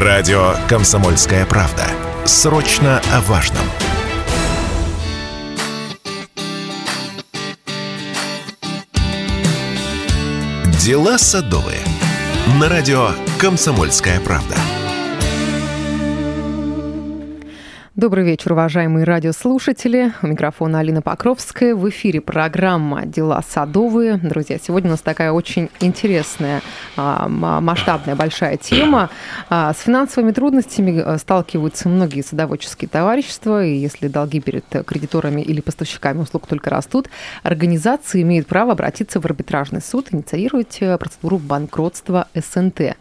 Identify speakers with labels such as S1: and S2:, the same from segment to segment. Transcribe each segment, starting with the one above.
S1: Радио «Комсомольская правда». Срочно о важном. Дела садовые. На радио «Комсомольская правда».
S2: Добрый вечер, уважаемые радиослушатели. У микрофона Алина Покровская. В эфире программа «Дела садовые». Друзья, сегодня у нас такая очень интересная, а, масштабная, большая тема. А, с финансовыми трудностями а, сталкиваются многие садоводческие товарищества. И если долги перед кредиторами или поставщиками услуг только растут, организации имеют право обратиться в арбитражный суд, инициировать процедуру банкротства СНТ.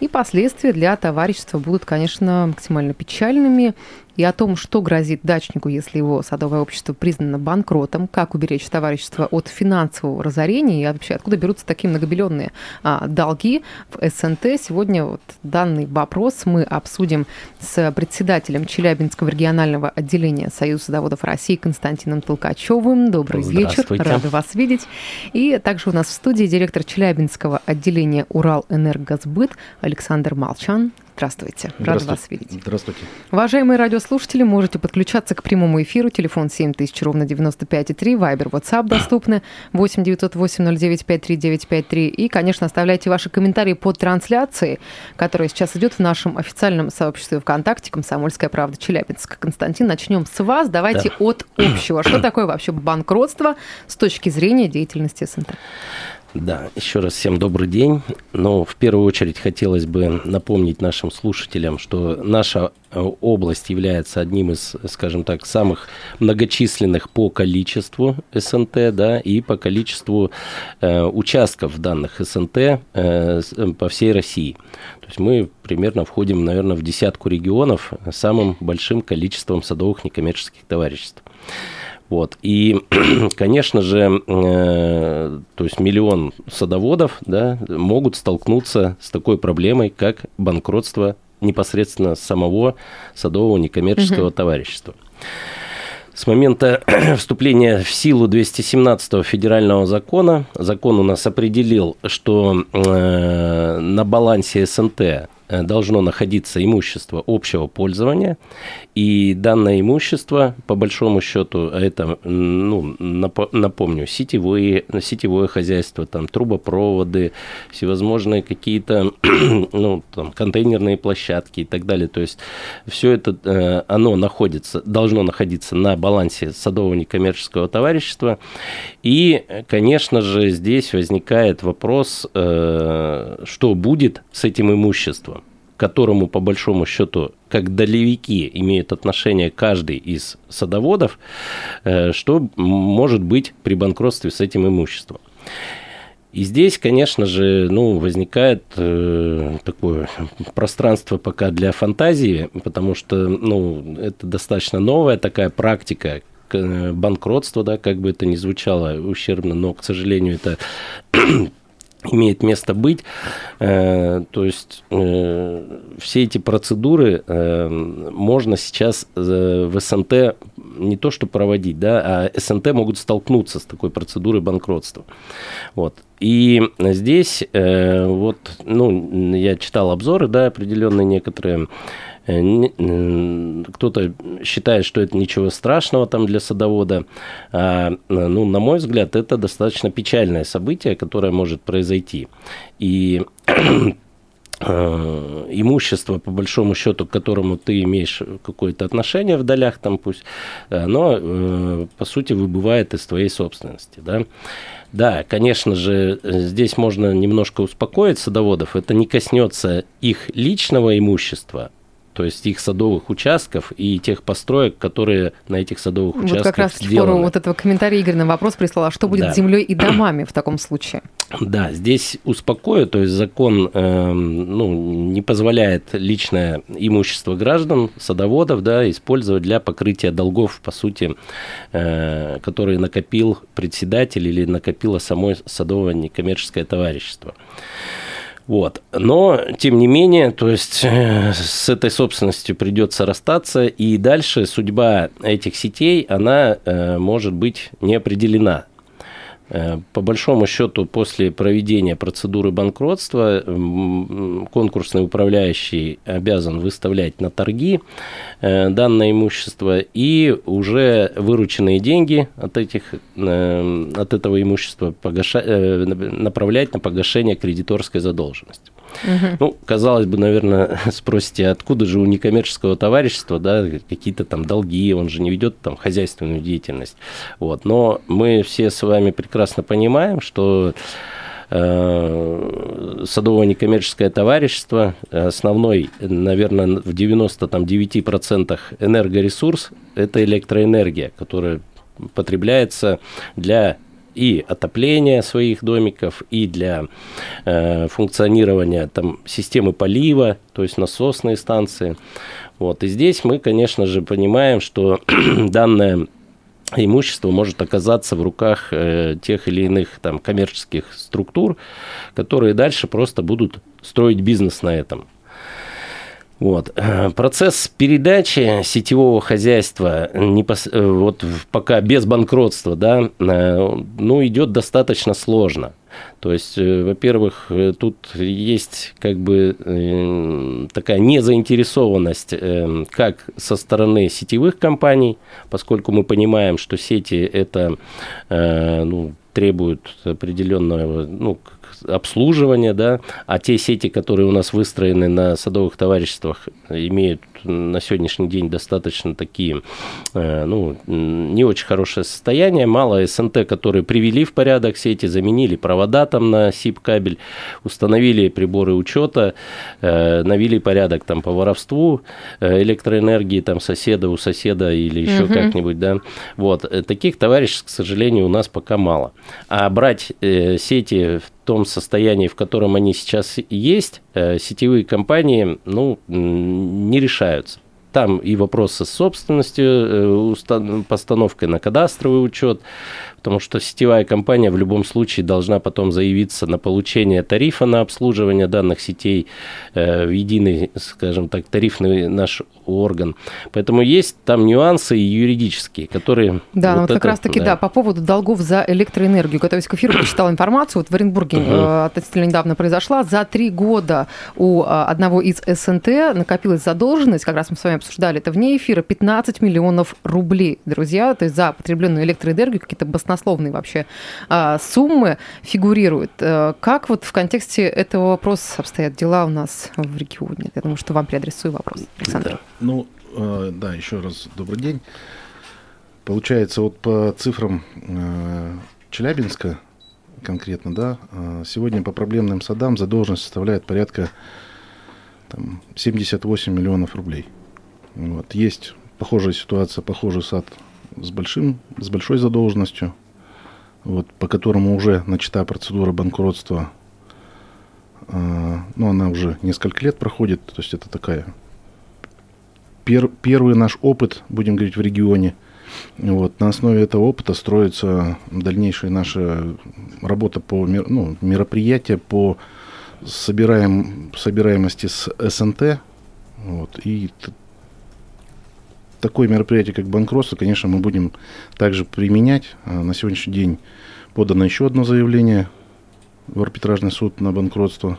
S2: И последствия для товарищества будут, конечно, максимально печальными и о том, что грозит дачнику, если его садовое общество признано банкротом, как уберечь товарищество от финансового разорения и вообще откуда берутся такие многобиллионные а, долги в СНТ. Сегодня вот данный вопрос мы обсудим с председателем Челябинского регионального отделения Союза садоводов России Константином Толкачевым. Добрый вечер, рады вас видеть. И также у нас в студии директор Челябинского отделения Урал-Энергосбыт Александр Молчан. Здравствуйте. Рад вас видеть.
S3: Здравствуйте.
S2: Уважаемые радиослушатели, можете подключаться к прямому эфиру. Телефон 7000, ровно 95,3. Вайбер, WhatsApp доступны. 8 908 09 53 И, конечно, оставляйте ваши комментарии под трансляцией, которая сейчас идет в нашем официальном сообществе ВКонтакте «Комсомольская правда Челябинск». Константин, начнем с вас. Давайте да. от общего. Что такое вообще банкротство с точки зрения деятельности СНТ?
S3: Да, еще раз всем добрый день. Но в первую очередь хотелось бы напомнить нашим слушателям, что наша э, область является одним из, скажем так, самых многочисленных по количеству СНТ, да, и по количеству э, участков данных СНТ э, э, по всей России. То есть мы примерно входим, наверное, в десятку регионов с самым большим количеством садовых некоммерческих товариществ. Вот. И, конечно же, э, то есть миллион садоводов да, могут столкнуться с такой проблемой, как банкротство непосредственно самого садового некоммерческого угу. товарищества. С момента вступления в силу 217 федерального закона закон у нас определил, что э, на балансе СНТ должно находиться имущество общего пользования, и данное имущество, по большому счету, это, ну, напомню, сетевые, сетевое хозяйство, там, трубопроводы, всевозможные какие-то, ну, там, контейнерные площадки и так далее. То есть все это, э, оно находится, должно находиться на балансе садового некоммерческого товарищества. И, конечно же, здесь возникает вопрос, э, что будет с этим имуществом которому, по большому счету, как долевики имеют отношение каждый из садоводов, э, что может быть при банкротстве с этим имуществом. И здесь, конечно же, ну, возникает э, такое пространство пока для фантазии, потому что ну, это достаточно новая такая практика, э, банкротства, да, как бы это ни звучало ущербно, но, к сожалению, это имеет место быть. Э, то есть э, все эти процедуры э, можно сейчас в СНТ не то что проводить, да, а СНТ могут столкнуться с такой процедурой банкротства. Вот. И здесь вот, ну, я читал обзоры, да, определенные некоторые кто-то считает, что это ничего страшного там для садовода. А, ну, на мой взгляд, это достаточно печальное событие, которое может произойти. И э, имущество, по большому счету, к которому ты имеешь какое-то отношение в долях, там пусть, оно, э, по сути, выбывает из твоей собственности, да. Да, конечно же, здесь можно немножко успокоить садоводов. Это не коснется их личного имущества, то есть их садовых участков и тех построек, которые на этих садовых вот участках
S2: как раз
S3: сделаны.
S2: Вот этого комментария Игорь на вопрос прислала, что будет да. с землей и домами в таком случае?
S3: Да, здесь успокою, то есть закон э, ну, не позволяет личное имущество граждан, садоводов, да, использовать для покрытия долгов, по сути, э, которые накопил председатель или накопило само садовое некоммерческое товарищество. Вот. Но, тем не менее, то есть э, с этой собственностью придется расстаться, и дальше судьба этих сетей, она э, может быть не определена. Э, по большому счету, после проведения процедуры банкротства конкурсный управляющий обязан выставлять на торги э, данное имущество и уже вырученные деньги от, этих, э, от этого имущества погаша... направлять на погашение кредиторской задолженности. Угу. Ну, казалось бы, наверное, спросите, откуда же у некоммерческого товарищества да, какие-то там долги, он же не ведет там хозяйственную деятельность. Вот. Но мы все с вами прекрасно понимаем, что э, садовое некоммерческое товарищество, основной, наверное, в 99% энергоресурс – это электроэнергия, которая потребляется для и отопления своих домиков, и для э, функционирования там, системы полива, то есть насосные станции. Вот. И здесь мы, конечно же, понимаем, что данное имущество может оказаться в руках э, тех или иных там, коммерческих структур, которые дальше просто будут строить бизнес на этом. Вот. Э, процесс передачи сетевого хозяйства непос... Э, вот пока без банкротства, да, э, ну, идет достаточно сложно. То есть, во-первых, тут есть как бы такая незаинтересованность как со стороны сетевых компаний, поскольку мы понимаем, что сети это ну, требуют определенного ну, обслуживания, да, а те сети, которые у нас выстроены на садовых товариществах, имеют на сегодняшний день достаточно такие, э, ну, не очень хорошее состояние. Мало СНТ, которые привели в порядок сети, заменили провода там на СИП-кабель, установили приборы учета, э, навели порядок там по воровству э, электроэнергии там соседа у соседа или еще угу. как-нибудь, да. Вот. Таких товарищей, к сожалению, у нас пока мало. А брать сети в том состоянии, в котором они сейчас есть, сетевые компании, ну, не решают решаются. Там и вопросы с собственностью, э, постановкой на кадастровый учет, потому что сетевая компания в любом случае должна потом заявиться на получение тарифа на обслуживание данных сетей э, в единый, скажем так, тарифный наш орган. Поэтому есть там нюансы юридические, которые...
S2: Да, вот, ну вот это, как раз-таки, да. да, по поводу долгов за электроэнергию. Готовясь к эфиру, прочитала информацию, вот в Оренбурге uh относительно недавно произошла. За три года у э, одного из СНТ накопилась задолженность, как раз мы с вами обсуждали это вне эфира, 15 миллионов рублей, друзья, то есть за потребленную электроэнергию какие-то баснословные баснословные вообще а, суммы фигурируют. Э, как вот в контексте этого вопроса обстоят дела у нас в регионе? Я думаю, что вам приадресую вопрос, Александр.
S4: Да. Ну, э, да, еще раз добрый день. Получается, вот по цифрам э, Челябинска конкретно, да, сегодня по проблемным садам задолженность составляет порядка там, 78 миллионов рублей. Вот. Есть похожая ситуация, похожий сад с, большим, с большой задолженностью вот, по которому уже начата процедура банкротства. Э, ну, она уже несколько лет проходит, то есть это такая пер, первый наш опыт, будем говорить, в регионе. Вот, на основе этого опыта строится дальнейшая наша работа по ну, мероприятия по собираем, собираемости с СНТ. Вот, и такое мероприятие, как банкротство, конечно, мы будем также применять. А на сегодняшний день подано еще одно заявление в арбитражный суд на банкротство.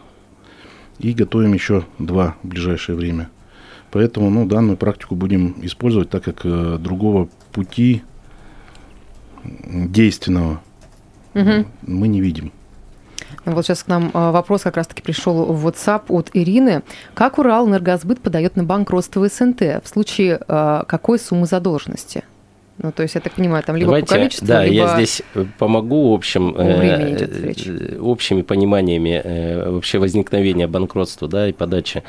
S4: И готовим еще два в ближайшее время. Поэтому ну, данную практику будем использовать, так как э, другого пути действенного угу. мы не видим.
S2: Вот сейчас к нам а, вопрос как раз-таки пришел в WhatsApp от Ирины. Как Урал Энергосбыт подает на банкротство СНТ в случае а, какой суммы задолженности? Ну, то есть, я так понимаю, там либо Давайте, по количеству,
S3: Да,
S2: либо...
S3: я здесь помогу общим, э, общими пониманиями э, вообще возникновения банкротства, да, и подачи.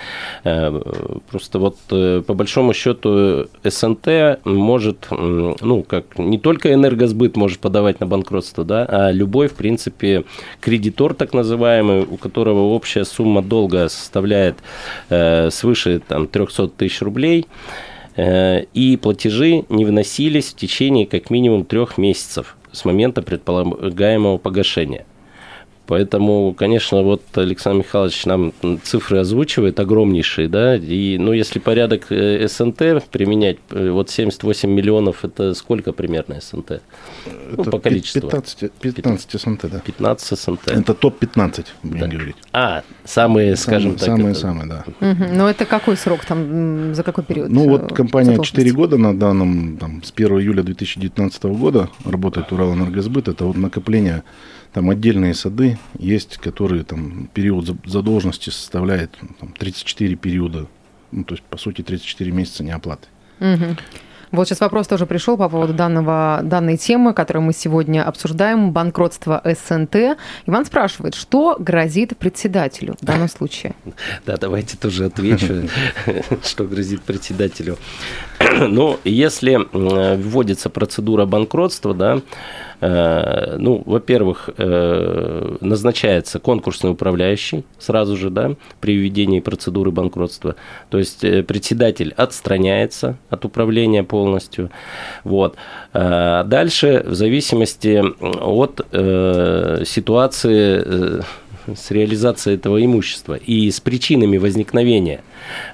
S3: Э, просто вот э, по большому счету СНТ может, ну, как не только энергосбыт может подавать на банкротство, да, а любой, в принципе, кредитор так называемый, у которого общая сумма долга составляет э, свыше там 300 тысяч рублей, Э, и платежи не вносились в течение как минимум трех месяцев с момента предполагаемого погашения. Поэтому, конечно, вот Александр Михайлович нам цифры озвучивает огромнейшие, да, и, ну, если порядок э, СНТ применять, э, вот 78 миллионов, это сколько примерно СНТ?
S4: Ну, это по количеству. 15, 15 СНТ, да.
S3: 15 СНТ.
S4: Это топ-15, будем да. говорить.
S3: А, самые, скажем
S4: самые,
S3: так.
S4: Самые-самые, да.
S2: Угу. Но это какой срок там, за какой период?
S4: Ну, вот компания 4 года на данном, там, с 1 июля 2019 года работает Уралэнергосбыт, это вот накопление там отдельные сады есть, которые там период задолженности составляет там, 34 периода, ну, то есть, по сути, 34 месяца неоплаты.
S2: Угу. Вот сейчас вопрос тоже пришел по поводу данного, данной темы, которую мы сегодня обсуждаем, банкротство СНТ. Иван спрашивает, что грозит председателю в данном случае?
S3: Да, давайте тоже отвечу, что грозит председателю. Ну, если вводится процедура банкротства, да, ну, во-первых, э, назначается конкурсный управляющий сразу же, да, при введении процедуры банкротства. То есть э, председатель отстраняется от управления полностью. Вот. Дальше, в зависимости от ситуации с реализацией этого имущества и с причинами возникновения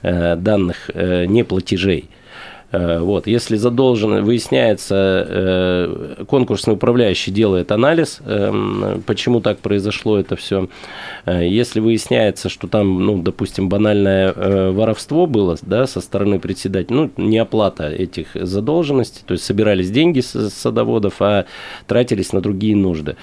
S3: данных неплатежей – Э, вот, если задолжен, выясняется, э, конкурсный управляющий делает анализ, эм, почему так произошло это все. Э, если выясняется, что там, ну, допустим, банальное воровство было да, со стороны председателя, ну, не оплата этих задолженностей, то есть собирались деньги с садоводов, а тратились на другие нужды,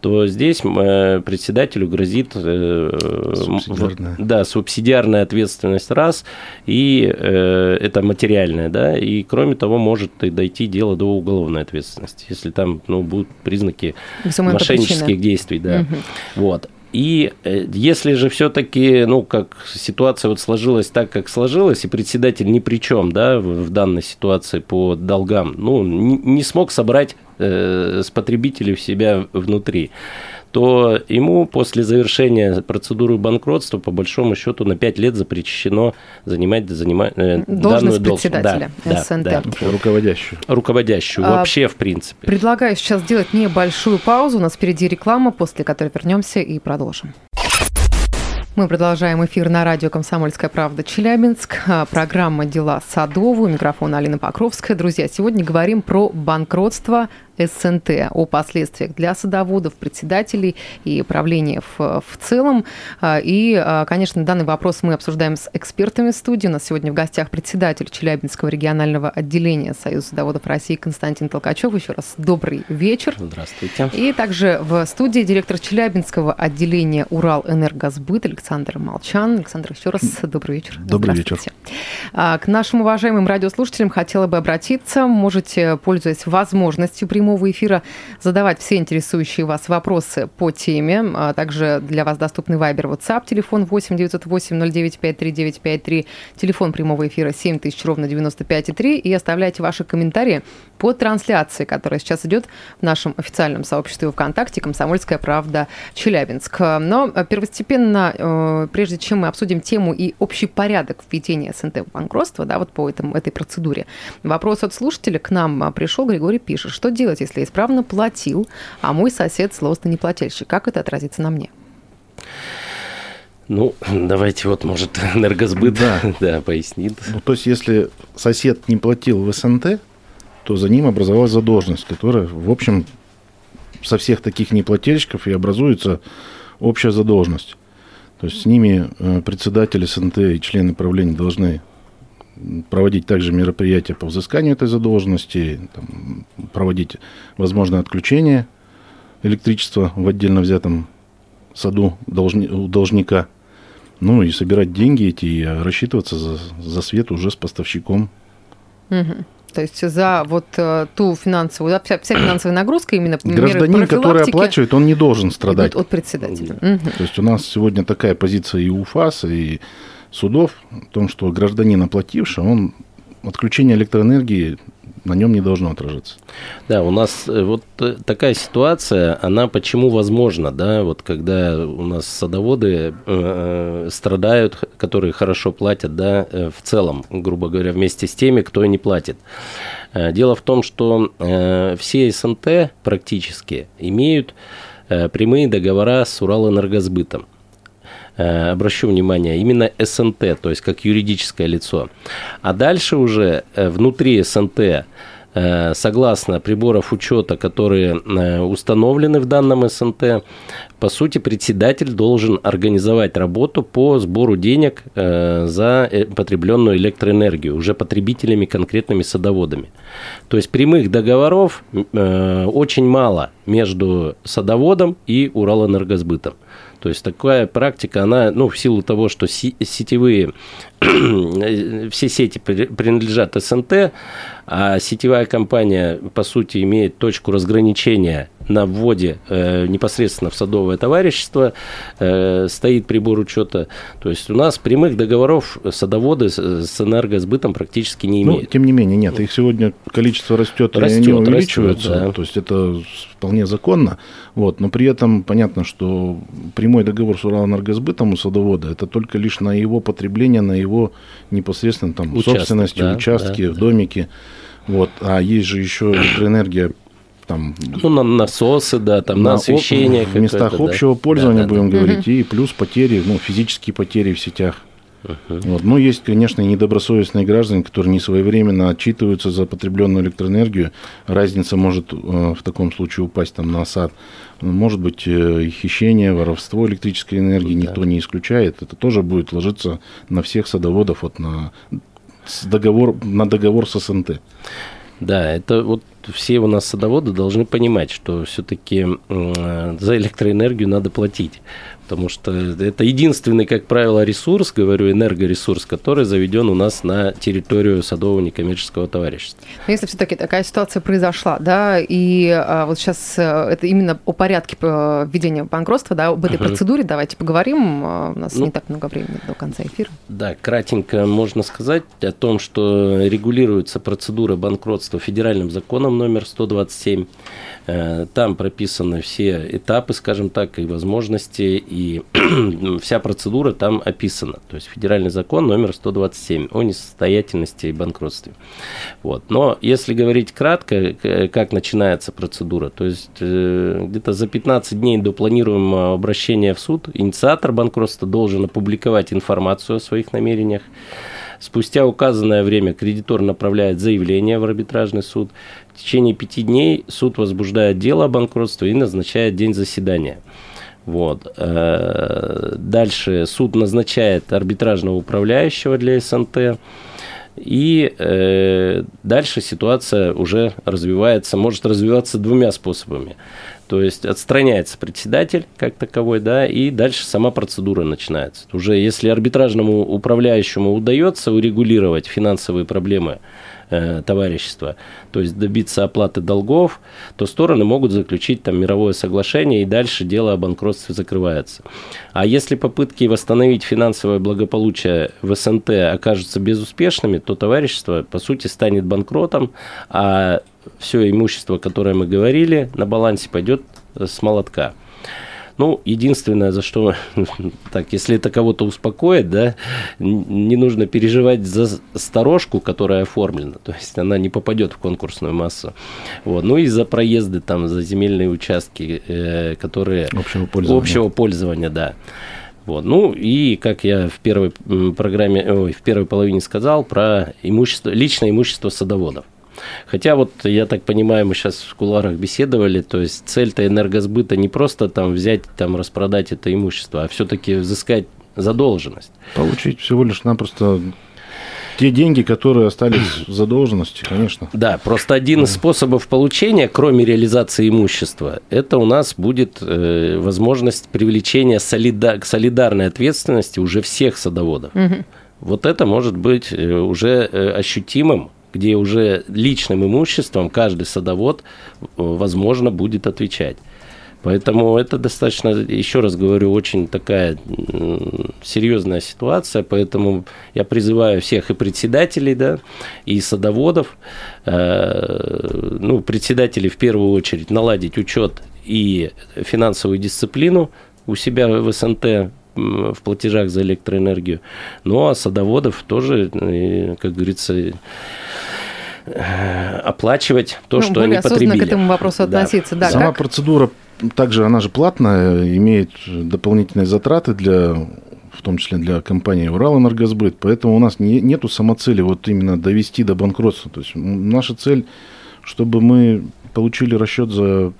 S3: то здесь председателю грозит субсидиарная. Да, субсидиарная ответственность раз, и это материальная, да, и кроме того, может и дойти дело до уголовной ответственности, если там ну, будут признаки мошеннических действий. Да. Угу. Вот. И э, если же все-таки, ну, как ситуация вот сложилась так, как сложилась, и председатель ни при чем, да, в, данной ситуации по долгам, ну, не, не смог собрать э, с потребителей в себя внутри, то ему после завершения процедуры банкротства, по большому счету, на 5 лет запрещено занимать, занимать э,
S2: должность данную председателя
S3: да,
S2: СНТ.
S3: Да,
S4: да. Руководящую.
S3: Руководящую, а, вообще, в принципе.
S2: Предлагаю сейчас сделать небольшую паузу. У нас впереди реклама, после которой вернемся и продолжим. Мы продолжаем эфир на радио «Комсомольская правда» Челябинск. А, программа «Дела садовые». Микрофон Алина Покровская. Друзья, сегодня говорим про банкротство СНТ, о последствиях для садоводов, председателей и правления в, в целом. А, и, а, конечно, данный вопрос мы обсуждаем с экспертами студии. У нас сегодня в гостях председатель Челябинского регионального отделения Союза садоводов России Константин Толкачев. Еще раз добрый вечер.
S3: Здравствуйте.
S2: И также в студии директор Челябинского отделения Урал-Энергосбыт Александр Молчан. Александр, еще раз добрый вечер.
S4: Добрый вечер.
S2: А, к нашим уважаемым радиослушателям хотела бы обратиться. Можете, пользуясь возможностью прямого прямого эфира задавать все интересующие вас вопросы по теме. А также для вас доступный Вайбер, WhatsApp, телефон 8 908 0953 953, телефон прямого эфира 7000 ровно 95,3 и оставляйте ваши комментарии по трансляции, которая сейчас идет в нашем официальном сообществе ВКонтакте «Комсомольская правда Челябинск». Но первостепенно, э, прежде чем мы обсудим тему и общий порядок введения СНТ в банкротство, да, вот по этому, этой процедуре, вопрос от слушателя к нам пришел, Григорий пишет, что делать делать, если исправно платил, а мой сосед злостный неплательщик? Как это отразится на мне?
S3: Ну, давайте вот, может, энергосбыт да. да, пояснит.
S4: Ну, то есть, если сосед не платил в СНТ, то за ним образовалась задолженность, которая, в общем, со всех таких неплательщиков и образуется общая задолженность. То есть с ними э, председатель СНТ и члены правления должны проводить также мероприятия по взысканию этой задолженности, там, проводить возможное отключение электричества в отдельно взятом саду должни, у должника, ну и собирать деньги эти и рассчитываться за, за свет уже с поставщиком.
S2: Угу. То есть за вот э, ту финансовую, да, вся, вся финансовая нагрузка именно
S4: Гражданин, который оплачивает, он не должен страдать.
S2: От председателя.
S4: Угу. То есть у нас сегодня такая позиция и УФАС, и судов о том, что гражданин оплативший, он отключение электроэнергии на нем не должно отражаться.
S3: Да, у нас э, вот э, такая ситуация, она почему возможна, да, вот когда у нас садоводы э, страдают, которые хорошо платят, да, э, в целом, грубо говоря, вместе с теми, кто не платит. Дело в том, что э, все СНТ практически имеют э, прямые договора с Уралэнергосбытом. Э, обращу внимание, именно СНТ, то есть как юридическое лицо. А дальше уже э, внутри СНТ Э, согласно приборов учета, которые установлены в данном СНТ, по сути, председатель должен организовать работу по сбору денег за потребленную электроэнергию уже потребителями, конкретными садоводами. То есть прямых договоров очень мало между садоводом и Уралэнергосбытом. То есть такая практика, она, ну, в силу того, что сетевые, все сети принадлежат СНТ, а сетевая компания, по сути, имеет точку разграничения на вводе э, непосредственно в садовое товарищество, э, стоит прибор учета. То есть у нас прямых договоров садоводы с, с энергосбытом практически не ну, имеют.
S4: Ну, тем не менее, нет, их сегодня количество растет, растет и они увеличиваются. Растет, да. То есть это вполне законно. Вот, но при этом понятно, что прямой договор с Уралэнергосбытом у садовода это только лишь на его потребление, на его непосредственно там Участок, собственности, да, участки, да, домики. Вот. А есть же еще электроэнергия там,
S3: ну, на насосы, да, там на, на освещение.
S4: В местах общего да. пользования, да, да, будем да. говорить, и плюс потери, ну, физические потери в сетях. Uh-huh. Вот. Но есть, конечно, недобросовестные граждане, которые не своевременно отчитываются за потребленную электроэнергию. Разница может э, в таком случае упасть там, на сад. Может быть, э, хищение, воровство электрической энергии да. никто не исключает. Это тоже будет ложиться на всех садоводов, вот на договор, на договор с СНТ.
S3: Да, это вот все у нас садоводы должны понимать, что все-таки за электроэнергию надо платить потому что это единственный, как правило, ресурс, говорю, энергоресурс, который заведен у нас на территорию садового некоммерческого товарищества.
S2: Но если все-таки такая ситуация произошла, да, и а, вот сейчас э, это именно о порядке э, введения банкротства, да, об этой uh процедуре давайте поговорим. А, у нас ну, не так много времени до конца эфира.
S3: Да, кратенько можно сказать о том, что регулируется процедура банкротства федеральным законом номер 127. Э, там прописаны все этапы, скажем так, и возможности, и вся процедура там описана. То есть федеральный закон номер 127 о несостоятельности и банкротстве. Вот. Но если говорить кратко, как начинается процедура, то есть э, где-то за 15 дней до планируемого обращения в суд инициатор банкротства должен опубликовать информацию о своих намерениях. Спустя указанное время кредитор направляет заявление в арбитражный суд. В течение пяти дней суд возбуждает дело о банкротстве и назначает день заседания. Вот. Э, дальше суд назначает арбитражного управляющего для СНТ. И э, дальше ситуация уже развивается, может развиваться двумя способами. То есть отстраняется председатель как таковой, да, и дальше сама процедура начинается. Уже если арбитражному управляющему удается урегулировать финансовые проблемы Э, товарищества, то есть добиться оплаты долгов, то стороны могут заключить там мировое соглашение, и дальше дело о банкротстве закрывается. А если попытки восстановить финансовое благополучие в СНТ окажутся безуспешными, то товарищество, по сути, станет банкротом, а все имущество, которое мы говорили, на балансе пойдет с молотка. Ну, единственное, за что, так, если это кого-то успокоит, да, не нужно переживать за сторожку, которая оформлена, то есть она не попадет в конкурсную массу. Вот. Ну и за проезды, там, за земельные участки, э, которые...
S4: Общего пользования.
S3: Общего пользования, да. Вот. Ну и, как я в первой программе, ой, в первой половине сказал, про имущество, личное имущество садоводов. Хотя вот, я так понимаю, мы сейчас в куларах беседовали, то есть цель-то энергосбыта не просто там взять, там распродать это имущество, а все-таки взыскать задолженность.
S4: Получить всего лишь напросто те деньги, которые остались в задолженности, конечно.
S3: Да, просто один из способов получения, кроме реализации имущества, это у нас будет э, возможность привлечения солида- к солидарной ответственности уже всех садоводов. Угу. Вот это может быть э, уже э, ощутимым где уже личным имуществом каждый садовод, э, возможно, будет отвечать. Поэтому это достаточно, еще раз говорю, очень такая серьезная ситуация, поэтому я призываю всех и председателей, да, и садоводов, э, ну, председателей в первую очередь наладить учет и финансовую дисциплину у себя в СНТ, в платежах за электроэнергию. Ну, а садоводов тоже, как говорится, э, оплачивать то, ну, что они потребили.
S2: к этому вопросу относиться. Да.
S4: Да, Сама как? процедура также она же платная, имеет дополнительные затраты для в том числе для компании Уралэнергосбыт, поэтому у нас не, нету самоцели вот именно довести до банкротства. То есть наша цель, чтобы мы получили расчет за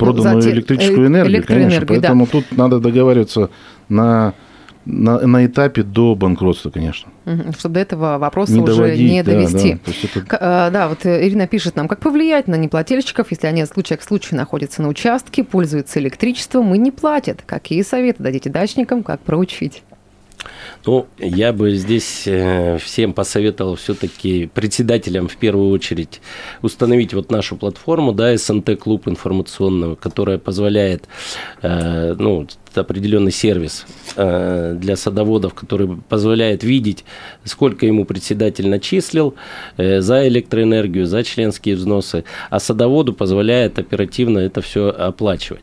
S4: проданную ну, за электрическую энергию, конечно. Поэтому да. тут надо договариваться на на, на этапе до банкротства, конечно.
S2: Чтобы до этого вопроса не уже доводить, не довести. Да, да. Это... Э, да, вот э, Ирина пишет нам, как повлиять на неплательщиков, если они от случая к случаю находятся на участке, пользуются электричеством и не платят. Какие советы дадите дачникам, как проучить?
S3: Ну, я бы здесь э, всем посоветовал все-таки председателям в первую очередь установить вот нашу платформу, да, СНТ-клуб информационного, которая позволяет, э, ну, определенный сервис э, для садоводов, который позволяет видеть, сколько ему председатель начислил за электроэнергию, за членские взносы, а садоводу позволяет оперативно это все оплачивать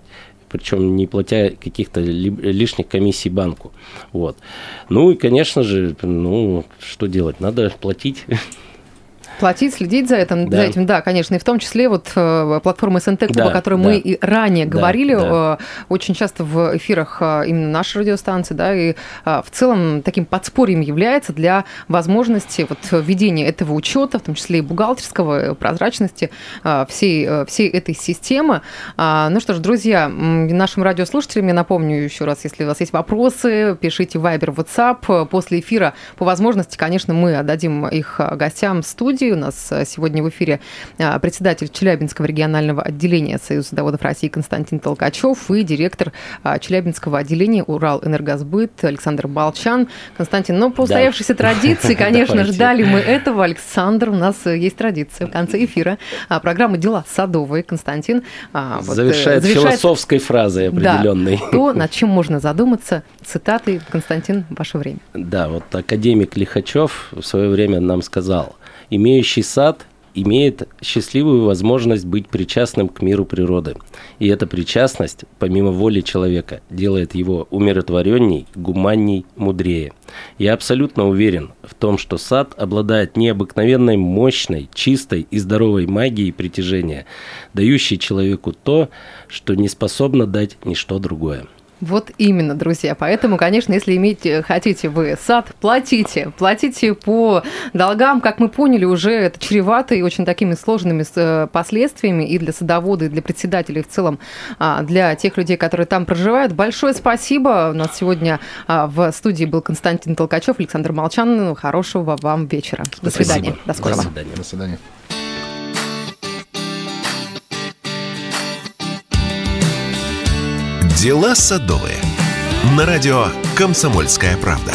S3: причем не платя каких-то лишних комиссий банку. Вот. Ну и, конечно же, ну, что делать? Надо платить
S2: Платить, следить за этим, да. за этим, да, конечно, и в том числе вот э, платформа СНТ, да, о которой да. мы и ранее да, говорили, да. Э, очень часто в эфирах э, именно нашей радиостанции, да, и в целом таким подспорьем является для возможности вот введения этого учета, в том числе и бухгалтерского, прозрачности всей, всей этой системы. А, ну что ж, друзья, нашим радиослушателям я напомню еще раз, если у вас есть вопросы, пишите в Viber, WhatsApp. После эфира, по возможности, конечно, мы отдадим их гостям студии, студии. У нас э, сегодня в эфире э, председатель Челябинского регионального отделения Союза заводов России Константин Толкачев и директор э, Челябинского отделения Урал Энергосбыт Александр Балчан. Константин, ну, по устоявшейся да. традиции, конечно, ждали мы этого. Александр, у нас есть традиция в конце эфира. Программа «Дела садовые». Константин
S3: вот, завершает, завершает философской фразой определенной.
S2: Да, то, над чем можно задуматься. Цитаты, Константин, ваше время.
S3: Да, вот академик Лихачев в свое время нам сказал – имеющий сад имеет счастливую возможность быть причастным к миру природы. И эта причастность, помимо воли человека, делает его умиротворенней, гуманней, мудрее. Я абсолютно уверен в том, что сад обладает необыкновенной мощной, чистой и здоровой магией притяжения, дающей человеку то, что не способно дать ничто другое.
S2: Вот именно, друзья. Поэтому, конечно, если иметь э, хотите вы сад, платите. Платите по долгам, как мы поняли, уже это чревато и очень такими сложными э, последствиями и для садовода, и для председателей в целом, а, для тех людей, которые там проживают. Большое спасибо. У нас сегодня а, в студии был Константин Толкачев, Александр Молчан. Хорошего вам вечера. До свидания. До скорого. До свидания. До свидания.
S1: Дела садовые. На радио «Комсомольская правда».